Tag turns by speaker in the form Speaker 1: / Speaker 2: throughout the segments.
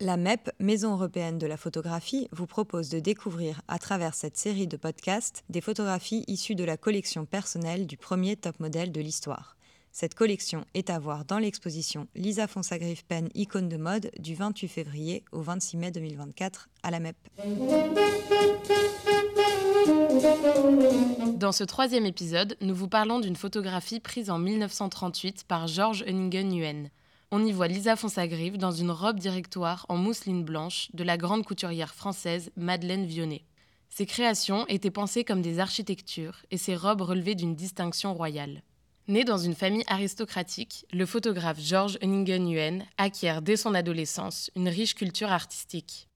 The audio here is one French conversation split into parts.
Speaker 1: La MEP, Maison européenne de la photographie, vous propose de découvrir à travers cette série de podcasts des photographies issues de la collection personnelle du premier top modèle de l'histoire. Cette collection est à voir dans l'exposition Lisa Fonsagriffe Pen Icône de mode du 28 février au 26 mai 2024 à la MEP.
Speaker 2: Dans ce troisième épisode, nous vous parlons d'une photographie prise en 1938 par George Henningen-Huen. On y voit Lisa Fonsagrive dans une robe directoire en mousseline blanche de la grande couturière française Madeleine Vionnet. Ses créations étaient pensées comme des architectures et ses robes relevaient d'une distinction royale. Né dans une famille aristocratique, le photographe Georges Henningen-Huen acquiert dès son adolescence une riche culture artistique.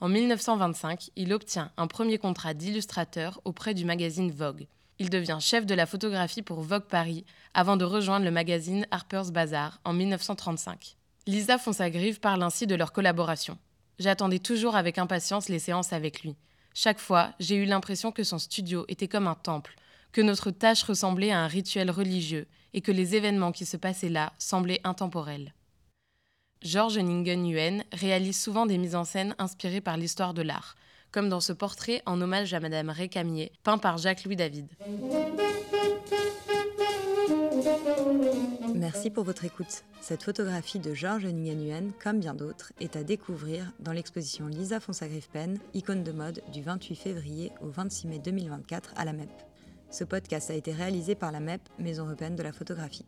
Speaker 2: En 1925, il obtient un premier contrat d'illustrateur auprès du magazine Vogue. Il devient chef de la photographie pour Vogue Paris avant de rejoindre le magazine Harper's Bazaar en 1935. Lisa Fonsagrive parle ainsi de leur collaboration. J'attendais toujours avec impatience les séances avec lui. Chaque fois, j'ai eu l'impression que son studio était comme un temple, que notre tâche ressemblait à un rituel religieux et que les événements qui se passaient là semblaient intemporels. Georges Ningen-Huen réalise souvent des mises en scène inspirées par l'histoire de l'art, comme dans ce portrait en hommage à Madame Récamier, peint par Jacques-Louis David.
Speaker 1: Merci pour votre écoute. Cette photographie de Georges Ningen-Huen, comme bien d'autres, est à découvrir dans l'exposition Lisa Fonsagrive Pen, icône de mode du 28 février au 26 mai 2024 à la MEP. Ce podcast a été réalisé par la MEP, Maison européenne de la photographie.